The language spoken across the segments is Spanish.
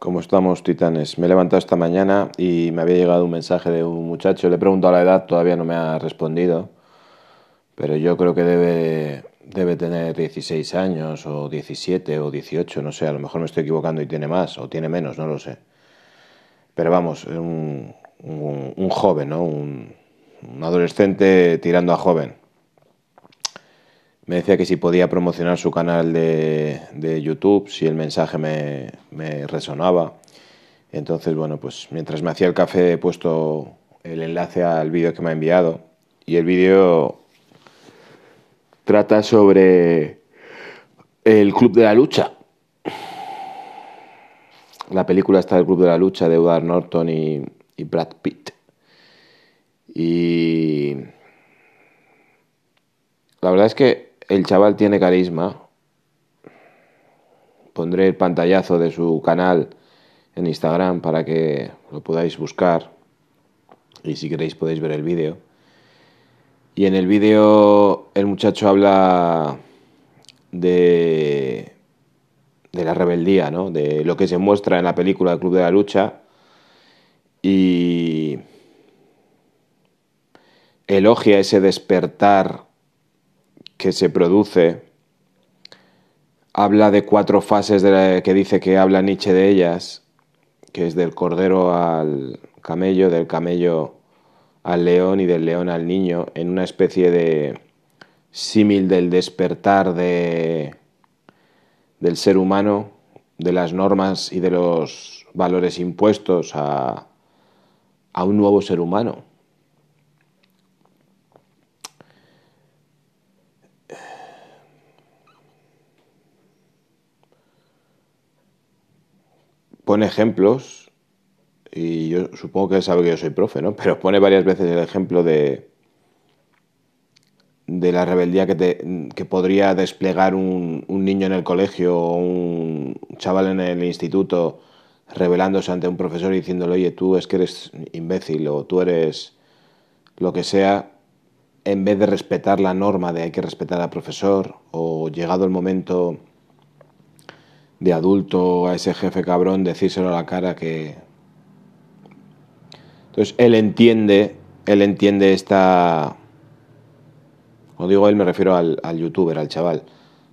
¿Cómo estamos, titanes? Me he levantado esta mañana y me había llegado un mensaje de un muchacho. Le he preguntado la edad, todavía no me ha respondido. Pero yo creo que debe, debe tener 16 años, o 17, o 18, no sé. A lo mejor me estoy equivocando y tiene más, o tiene menos, no lo sé. Pero vamos, un, un, joven, ¿no? Un adolescente tirando a joven. Me decía que si podía promocionar su canal de, de YouTube, si el mensaje me, resonaba. Entonces, bueno, pues mientras me hacía el café he puesto el enlace al vídeo que me ha enviado. Y el vídeo trata sobre el Club de la Lucha. La película está el Club de la Lucha de Edward Norton y Brad Pitt. Y la verdad es que el chaval tiene carisma. Pondré el pantallazo de su canal en Instagram para que lo podáis buscar. Y si queréis podéis ver el vídeo. Y en el vídeo el muchacho habla de, la rebeldía, ¿no? de lo que se muestra en la película El Club de la Lucha. Y elogia ese despertar que se produce habla de cuatro fases de la que dice que habla Nietzsche de ellas, que es del cordero al camello, del camello al león y del león al niño, en una especie de símil del despertar de, del ser humano, de las normas y de los valores impuestos a, a un nuevo ser humano. Pone ejemplos, y yo supongo que él sabe que yo soy profe, ¿no? Pero pone varias veces el ejemplo de, de la rebeldía que, te, que podría desplegar un, un, niño en el colegio o un chaval en el instituto rebelándose ante un profesor y diciéndole, oye, tú es que eres imbécil o tú eres lo que sea, en vez de respetar la norma de hay que respetar al profesor o llegado el momento de adulto a ese jefe cabrón decírselo a la cara que... Entonces él entiende, él entiende esta... Cuando digo él me refiero al, al youtuber, al chaval,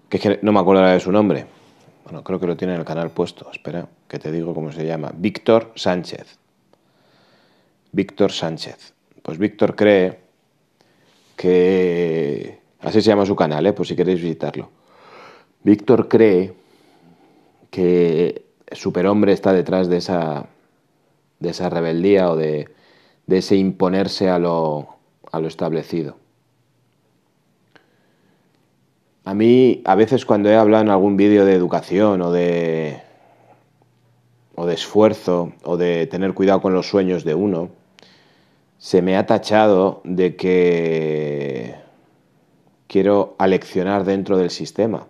que es que no me acuerdo de su nombre. Bueno, creo que lo tiene en el canal puesto. Espera, que te digo cómo se llama. Víctor Sánchez. Víctor Sánchez. Pues Víctor cree que... Así se llama su canal, ¿eh? por si queréis visitarlo. Víctor cree que Superhombre está detrás de esa, de esa rebeldía o de, de ese imponerse a lo, a lo establecido. A mí, a veces cuando he hablado en algún vídeo de educación o de, o de esfuerzo o de tener cuidado con los sueños de uno, se me ha tachado de que quiero aleccionar dentro del sistema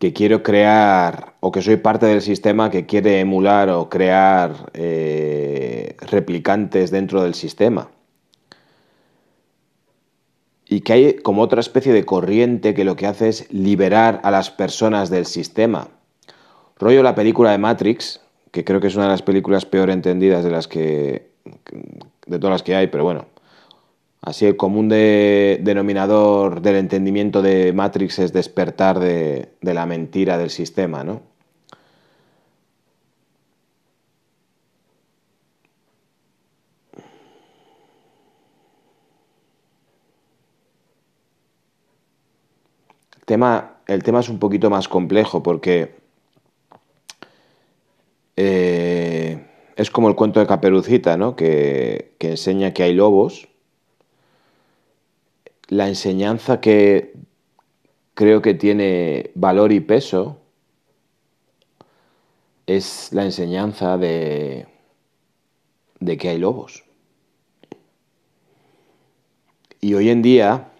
que quiero crear o que soy parte del sistema que quiere emular o crear eh, replicantes dentro del sistema. Y que hay como otra especie de corriente que lo que hace es liberar a las personas del sistema. Rollo la película de Matrix, que creo que es una de las películas peor entendidas de las que de todas las que hay, pero bueno, Así el común de, denominador del entendimiento de Matrix es despertar de, la mentira del sistema, ¿no? El tema, el tema es un poquito más complejo porque eh, es como el cuento de Caperucita, ¿no? que enseña que hay lobos la enseñanza que creo que tiene valor y peso es la enseñanza de, que hay lobos. Y hoy en día,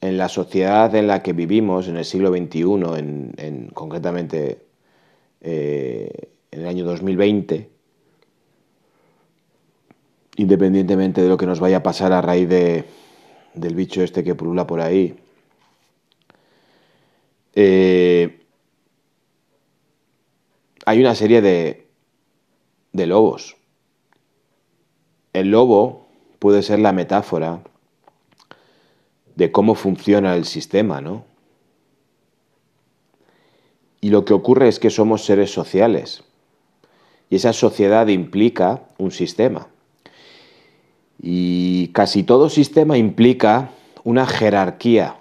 en la sociedad en la que vivimos, en el siglo XXI, en, en concretamente eh, en el año 2020, independientemente de lo que nos vaya a pasar a raíz de, del bicho este que pulula por ahí. Eh, hay una serie de, de lobos. El lobo puede ser la metáfora de cómo funciona el sistema, ¿no? Y lo que ocurre es que somos seres sociales. Y esa sociedad implica un sistema. Y casi todo sistema implica una jerarquía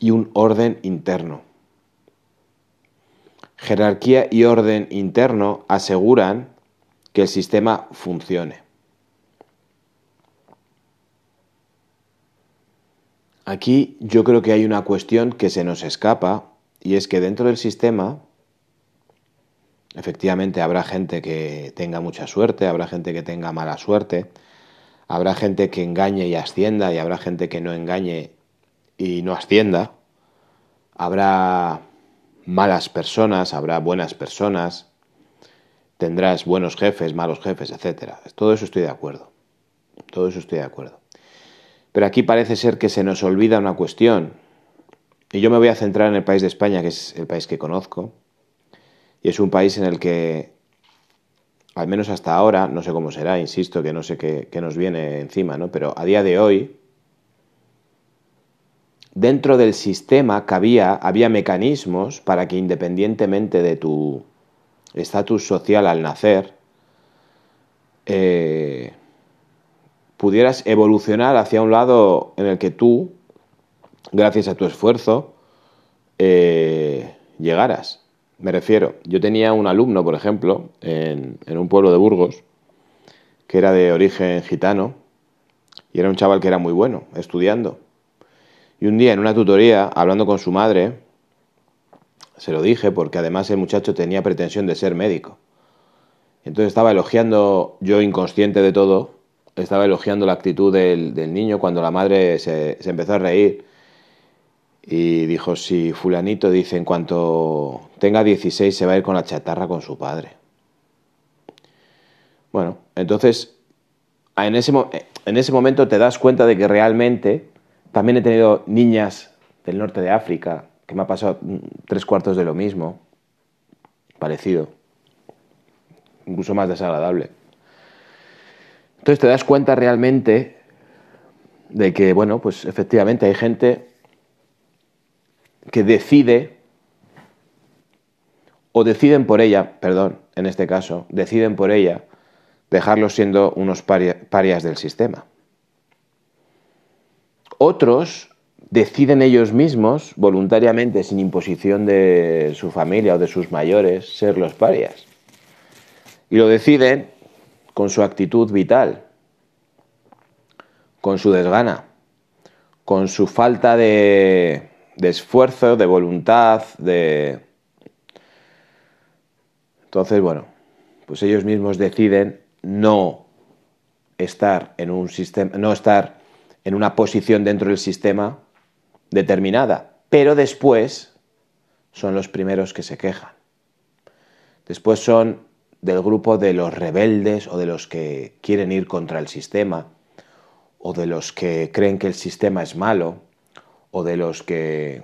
y un orden interno. Jerarquía y orden interno aseguran que el sistema funcione. Aquí yo creo que hay una cuestión que se nos escapa y es que dentro del sistema efectivamente habrá gente que tenga mucha suerte, habrá gente que tenga mala suerte, habrá gente que engañe y ascienda y habrá gente que no engañe y no ascienda, habrá malas personas, habrá buenas personas, tendrás buenos jefes, malos jefes, etc. Todo eso estoy de acuerdo. Todo eso estoy de acuerdo. Pero aquí parece ser que se nos olvida una cuestión. Y yo me voy a centrar en el país de España, que es el país que conozco. Y es un país en el que, al menos hasta ahora, no sé cómo será, insisto, que no sé qué, nos viene encima, ¿no? Pero a día de hoy, dentro del sistema cabía, había mecanismos para que independientemente de tu estatus social al nacer, eh, pudieras evolucionar hacia un lado en el que tú, gracias a tu esfuerzo, eh, llegaras. Me refiero, yo tenía un alumno, por ejemplo, en, un pueblo de Burgos, que era de origen gitano, y era un chaval que era muy bueno, estudiando. Y un día en una tutoría, hablando con su madre, se lo dije porque además el muchacho tenía pretensión de ser médico. Entonces estaba elogiando, yo inconsciente de todo, estaba elogiando la actitud del, niño cuando la madre se, empezó a reír y dijo, si fulanito dice, en cuanto tenga 16 se va a ir con la chatarra con su padre. Bueno, entonces en ese, en ese momento te das cuenta de que realmente también he tenido niñas del norte de África que me ha pasado tres cuartos de lo mismo, parecido, incluso más desagradable. Entonces te das cuenta realmente de que, bueno, pues efectivamente hay gente que decide, o deciden por ella, perdón, en este caso, deciden por ella dejarlos siendo unos parias del sistema. Otros deciden ellos mismos, voluntariamente, sin imposición de su familia o de sus mayores, ser los parias. Y lo deciden con su actitud vital, con su desgana, con su falta de, esfuerzo, de voluntad, de... Entonces, bueno, pues ellos mismos deciden no estar en un sistema, no estar en una posición dentro del sistema determinada, pero después son los primeros que se quejan. Después son del grupo de los rebeldes o de los que quieren ir contra el sistema, o de los que creen que el sistema es malo, o de los que...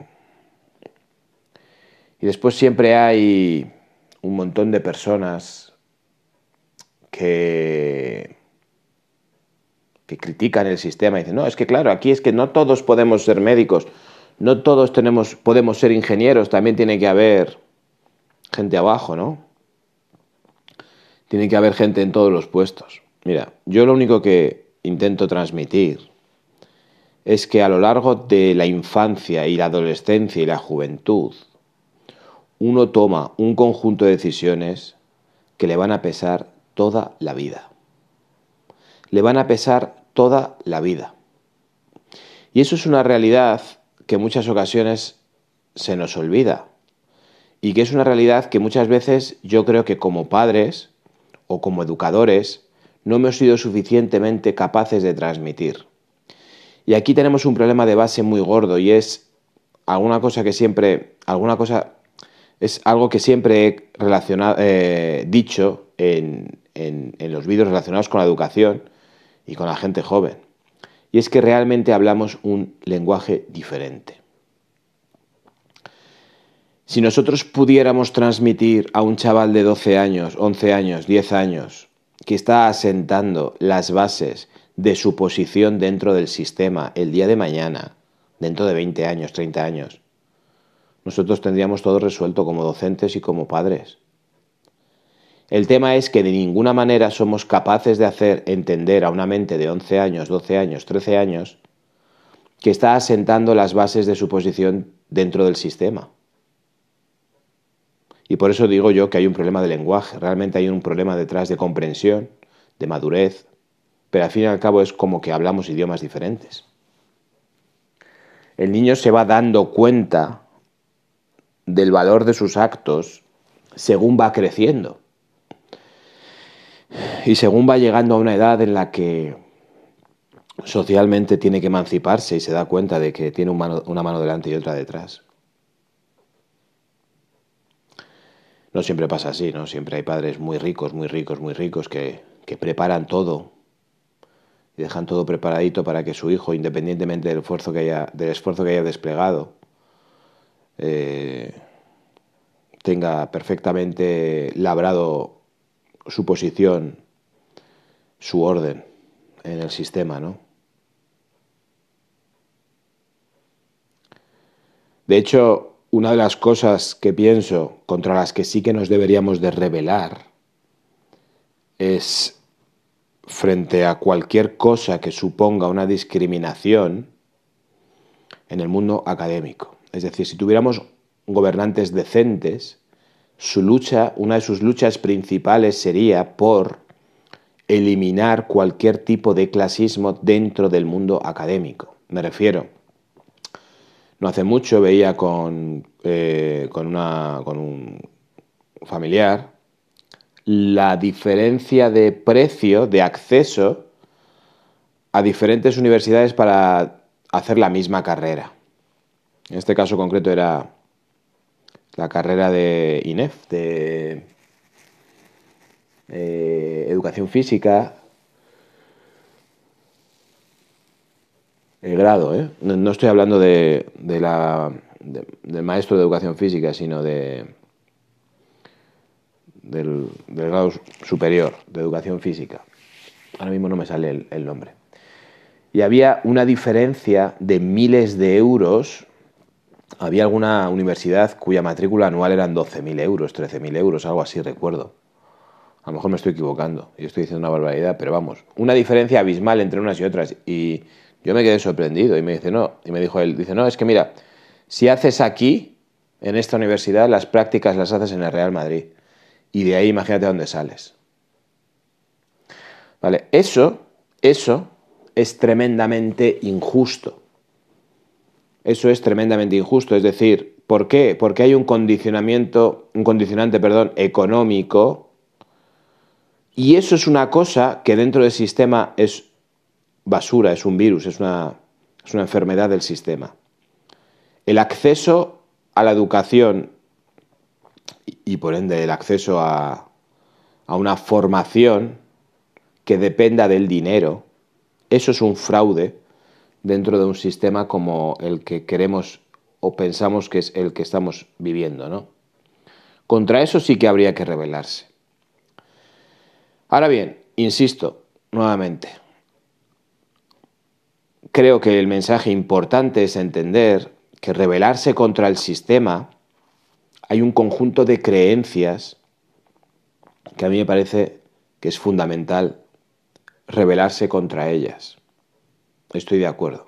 Y después siempre hay un montón de personas que, que critican el sistema y dicen, no, es que claro, aquí es que no todos podemos ser médicos, no todos tenemos, podemos ser ingenieros, también tiene que haber gente abajo, ¿no? Tiene que haber gente en todos los puestos. Mira, yo lo único que intento transmitir es que a lo largo de la infancia y la adolescencia y la juventud, uno toma un conjunto de decisiones que le van a pesar toda la vida. Le van a pesar toda la vida. Y eso es una realidad que en muchas ocasiones se nos olvida. Y que es una realidad que muchas veces yo creo que como padres o como educadores no hemos sido suficientemente capaces de transmitir. Y aquí tenemos un problema de base muy gordo y es alguna cosa que siempre, alguna cosa, es algo que siempre he relacionado, eh, dicho en, en, en los vídeos relacionados con la educación y con la gente joven. Y es que realmente hablamos un lenguaje diferente. Si nosotros pudiéramos transmitir a un chaval de 12 años, 11 años, 10 años, que está asentando las bases de su posición dentro del sistema el día de mañana, dentro de 20 años, 30 años, nosotros tendríamos todo resuelto como docentes y como padres. El tema es que de ninguna manera somos capaces de hacer entender a una mente de 11 años, 12 años, 13 años que está asentando las bases de su posición dentro del sistema. Y por eso digo yo que hay un problema de lenguaje, realmente hay un problema detrás de comprensión, de madurez, pero al fin y al cabo es como que hablamos idiomas diferentes. El niño se va dando cuenta del valor de sus actos según va creciendo. Y según va llegando a una edad en la que socialmente tiene que emanciparse y se da cuenta de que tiene una mano delante y otra detrás. No siempre pasa así, ¿no? Siempre hay padres muy ricos, muy ricos, muy ricos que, preparan todo y dejan todo preparadito para que su hijo, independientemente del esfuerzo que haya, del esfuerzo que haya desplegado, eh, tenga perfectamente labrado su posición, su orden en el sistema, ¿no? De hecho, una de las cosas que pienso contra las que sí que nos deberíamos de rebelar es frente a cualquier cosa que suponga una discriminación en el mundo académico. Es decir, si tuviéramos gobernantes decentes, su lucha, una de sus luchas principales sería por eliminar cualquier tipo de clasismo dentro del mundo académico. Me refiero, no hace mucho veía con, eh, con, una, con un familiar la diferencia de precio, de acceso a diferentes universidades para hacer la misma carrera. En este caso concreto era la carrera de INEF, de eh, educación física, el grado, ¿eh? no, estoy hablando de, la, del maestro de educación física, sino de, del, grado superior de educación física. Ahora mismo no me sale el, nombre. Y había una diferencia de miles de euros había alguna universidad cuya matrícula anual eran 12.000 euros, 13.000 euros, algo así recuerdo. A lo mejor me estoy equivocando y estoy diciendo una barbaridad, pero vamos, una diferencia abismal entre unas y otras. Y yo me quedé sorprendido y me dice, no, y me dijo él, dice, no, es que mira, si haces aquí, en esta universidad, las prácticas las haces en el Real Madrid. Y de ahí imagínate dónde sales. Vale, eso, eso es tremendamente injusto. Eso es tremendamente injusto. Es decir, ¿por qué? Porque hay un condicionamiento, un condicionante, perdón, económico. Y eso es una cosa que dentro del sistema es basura, es un virus, es una, es una enfermedad del sistema. El acceso a la educación y por ende el acceso a, a una formación que dependa del dinero, eso es un fraude dentro de un sistema como el que queremos o pensamos que es el que estamos viviendo, ¿no? Contra eso sí que habría que rebelarse. Ahora bien, insisto nuevamente, creo que el mensaje importante es entender que rebelarse contra el sistema hay un conjunto de creencias que a mí me parece que es fundamental rebelarse contra ellas. Estoy de acuerdo.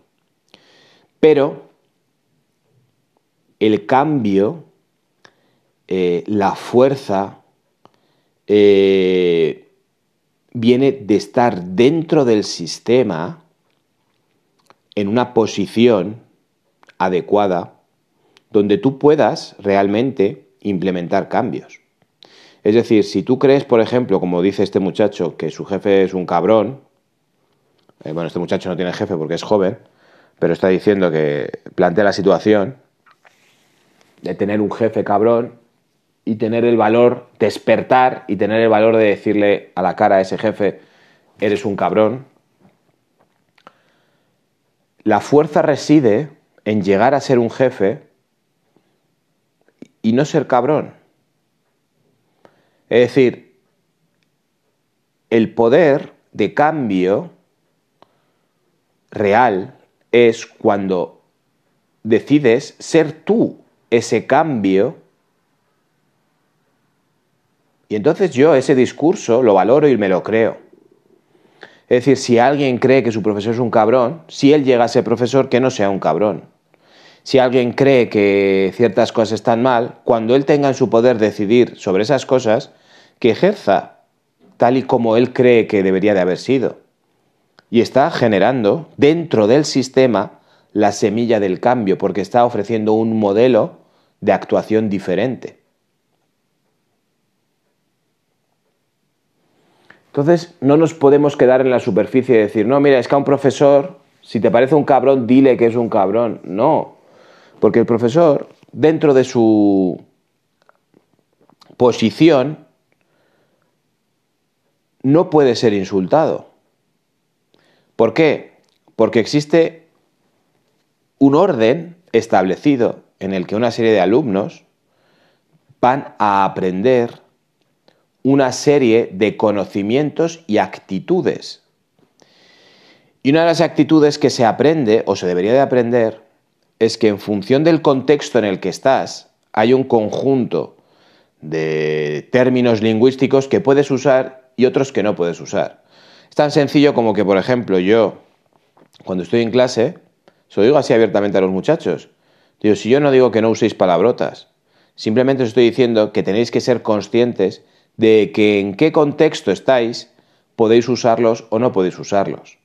Pero el cambio, eh, la fuerza, eh, viene de estar dentro del sistema en una posición adecuada donde tú puedas realmente implementar cambios. Es decir, si tú crees, por ejemplo, como dice este muchacho, que su jefe es un cabrón, eh, bueno, este muchacho no tiene jefe porque es joven, pero está diciendo que plantea la situación de tener un jefe cabrón y tener el valor, despertar y tener el valor de decirle a la cara a ese jefe, eres un cabrón. La fuerza reside en llegar a ser un jefe y no ser cabrón. Es decir, el poder de cambio real es cuando decides ser tú ese cambio y entonces yo ese discurso lo valoro y me lo creo. Es decir, si alguien cree que su profesor es un cabrón, si él llega a ser profesor, que no sea un cabrón. Si alguien cree que ciertas cosas están mal, cuando él tenga en su poder decidir sobre esas cosas, que ejerza tal y como él cree que debería de haber sido. Y está generando dentro del sistema la semilla del cambio, porque está ofreciendo un modelo de actuación diferente. Entonces, no nos podemos quedar en la superficie y decir, no, mira, es que a un profesor, si te parece un cabrón, dile que es un cabrón. No, porque el profesor, dentro de su posición, no puede ser insultado. ¿Por qué? Porque existe un orden establecido en el que una serie de alumnos van a aprender una serie de conocimientos y actitudes. Y una de las actitudes que se aprende o se debería de aprender es que en función del contexto en el que estás hay un conjunto de términos lingüísticos que puedes usar y otros que no puedes usar. Es tan sencillo como que, por ejemplo, yo, cuando estoy en clase, se lo digo así abiertamente a los muchachos. Digo, si yo no digo que no uséis palabrotas, simplemente os estoy diciendo que tenéis que ser conscientes de que en qué contexto estáis, podéis usarlos o no podéis usarlos.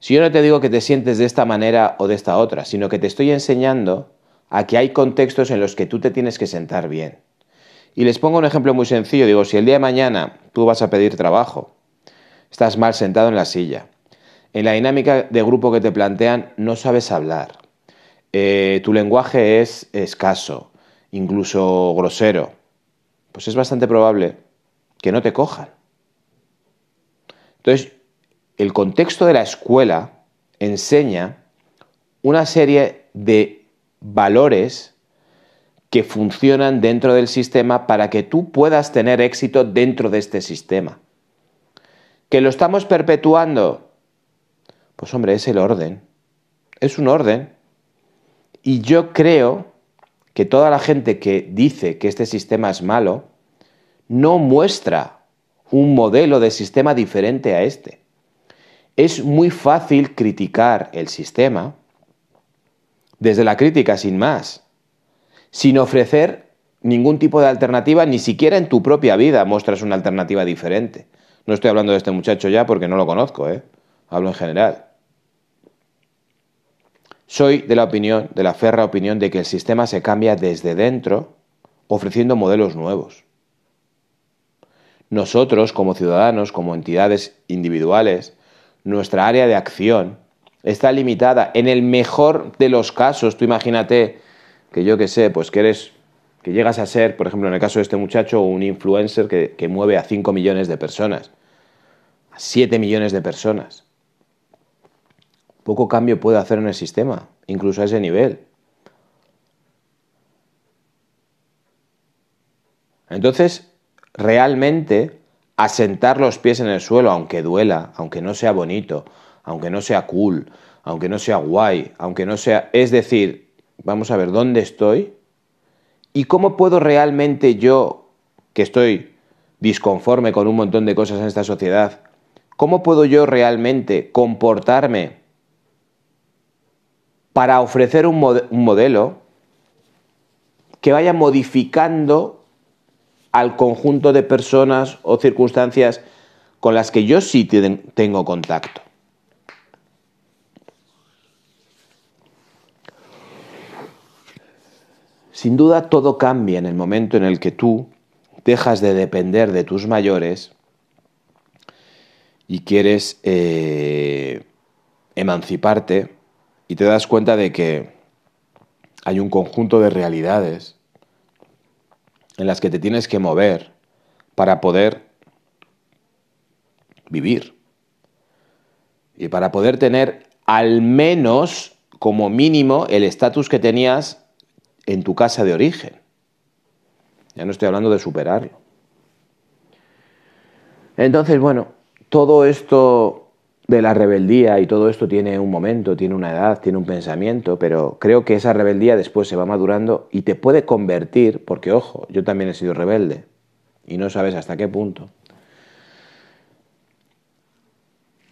Si yo no te digo que te sientes de esta manera o de esta otra, sino que te estoy enseñando a que hay contextos en los que tú te tienes que sentar bien. Y les pongo un ejemplo muy sencillo. Digo, si el día de mañana tú vas a pedir trabajo, estás mal sentado en la silla, en la dinámica de grupo que te plantean no sabes hablar, eh, tu lenguaje es escaso, incluso grosero, pues es bastante probable que no te cojan. Entonces, el contexto de la escuela enseña una serie de valores que funcionan dentro del sistema para que tú puedas tener éxito dentro de este sistema. ¿Que lo estamos perpetuando? Pues hombre, es el orden. Es un orden. Y yo creo que toda la gente que dice que este sistema es malo no muestra un modelo de sistema diferente a este. Es muy fácil criticar el sistema desde la crítica sin más, sin ofrecer ningún tipo de alternativa, ni siquiera en tu propia vida muestras una alternativa diferente. No estoy hablando de este muchacho ya porque no lo conozco, ¿eh? hablo en general. Soy de la opinión, de la ferra opinión, de que el sistema se cambia desde dentro, ofreciendo modelos nuevos. Nosotros, como ciudadanos, como entidades individuales, nuestra área de acción está limitada. En el mejor de los casos, tú imagínate que yo que sé, pues que eres, que llegas a ser, por ejemplo, en el caso de este muchacho, un influencer que, que mueve a 5 millones de personas, a 7 millones de personas poco cambio puede hacer en el sistema, incluso a ese nivel. Entonces, realmente, asentar los pies en el suelo, aunque duela, aunque no sea bonito, aunque no sea cool, aunque no sea guay, aunque no sea... Es decir, vamos a ver dónde estoy y cómo puedo realmente yo, que estoy disconforme con un montón de cosas en esta sociedad, cómo puedo yo realmente comportarme para ofrecer un, modelo que vaya modificando al conjunto de personas o circunstancias con las que yo sí tengo contacto. Sin duda todo cambia en el momento en el que tú dejas de depender de tus mayores y quieres eh, emanciparte y te das cuenta de que hay un conjunto de realidades en las que te tienes que mover para poder vivir y para poder tener al menos como mínimo el estatus que tenías en tu casa de origen. Ya no estoy hablando de superarlo. Entonces, bueno, todo esto de la rebeldía y todo esto tiene un momento, tiene una edad, tiene un pensamiento, pero creo que esa rebeldía después se va madurando y te puede convertir, porque ojo, yo también he sido rebelde y no sabes hasta qué punto.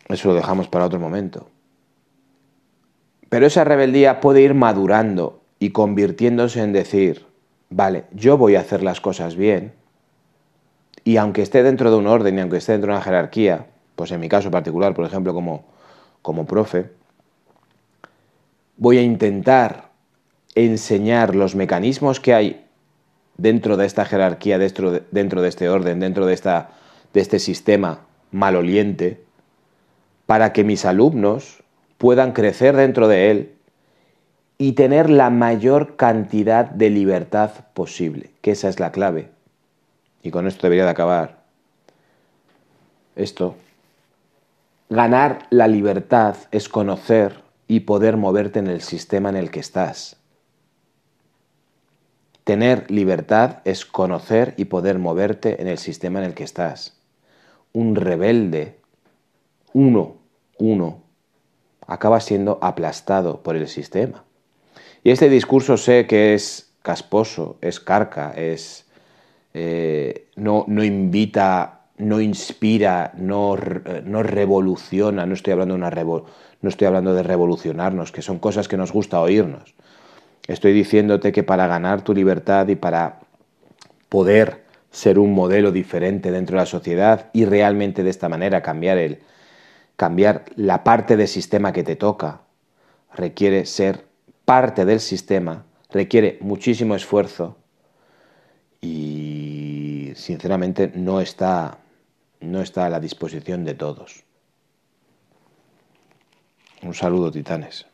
Eso lo dejamos para otro momento. Pero esa rebeldía puede ir madurando y convirtiéndose en decir, vale, yo voy a hacer las cosas bien, y aunque esté dentro de un orden y aunque esté dentro de una jerarquía, pues en mi caso particular, por ejemplo, como, como profe, voy a intentar enseñar los mecanismos que hay dentro de esta jerarquía, dentro de, dentro de este orden, dentro de, esta, de este sistema maloliente, para que mis alumnos puedan crecer dentro de él y tener la mayor cantidad de libertad posible, que esa es la clave. Y con esto debería de acabar. Esto. Ganar la libertad es conocer y poder moverte en el sistema en el que estás. Tener libertad es conocer y poder moverte en el sistema en el que estás. Un rebelde, uno, uno, acaba siendo aplastado por el sistema. Y este discurso sé que es casposo, es carca, es, eh, no, no, invita, no inspira, no, no revoluciona, no estoy, hablando de una no estoy hablando de revolucionarnos, que son cosas que nos gusta oírnos. Estoy diciéndote que para ganar tu libertad y para poder ser un modelo diferente dentro de la sociedad y realmente de esta manera cambiar el, cambiar la parte del sistema que te toca, requiere ser parte del sistema, requiere muchísimo esfuerzo y sinceramente no está, no está a la disposición de todos. Un saludo, titanes.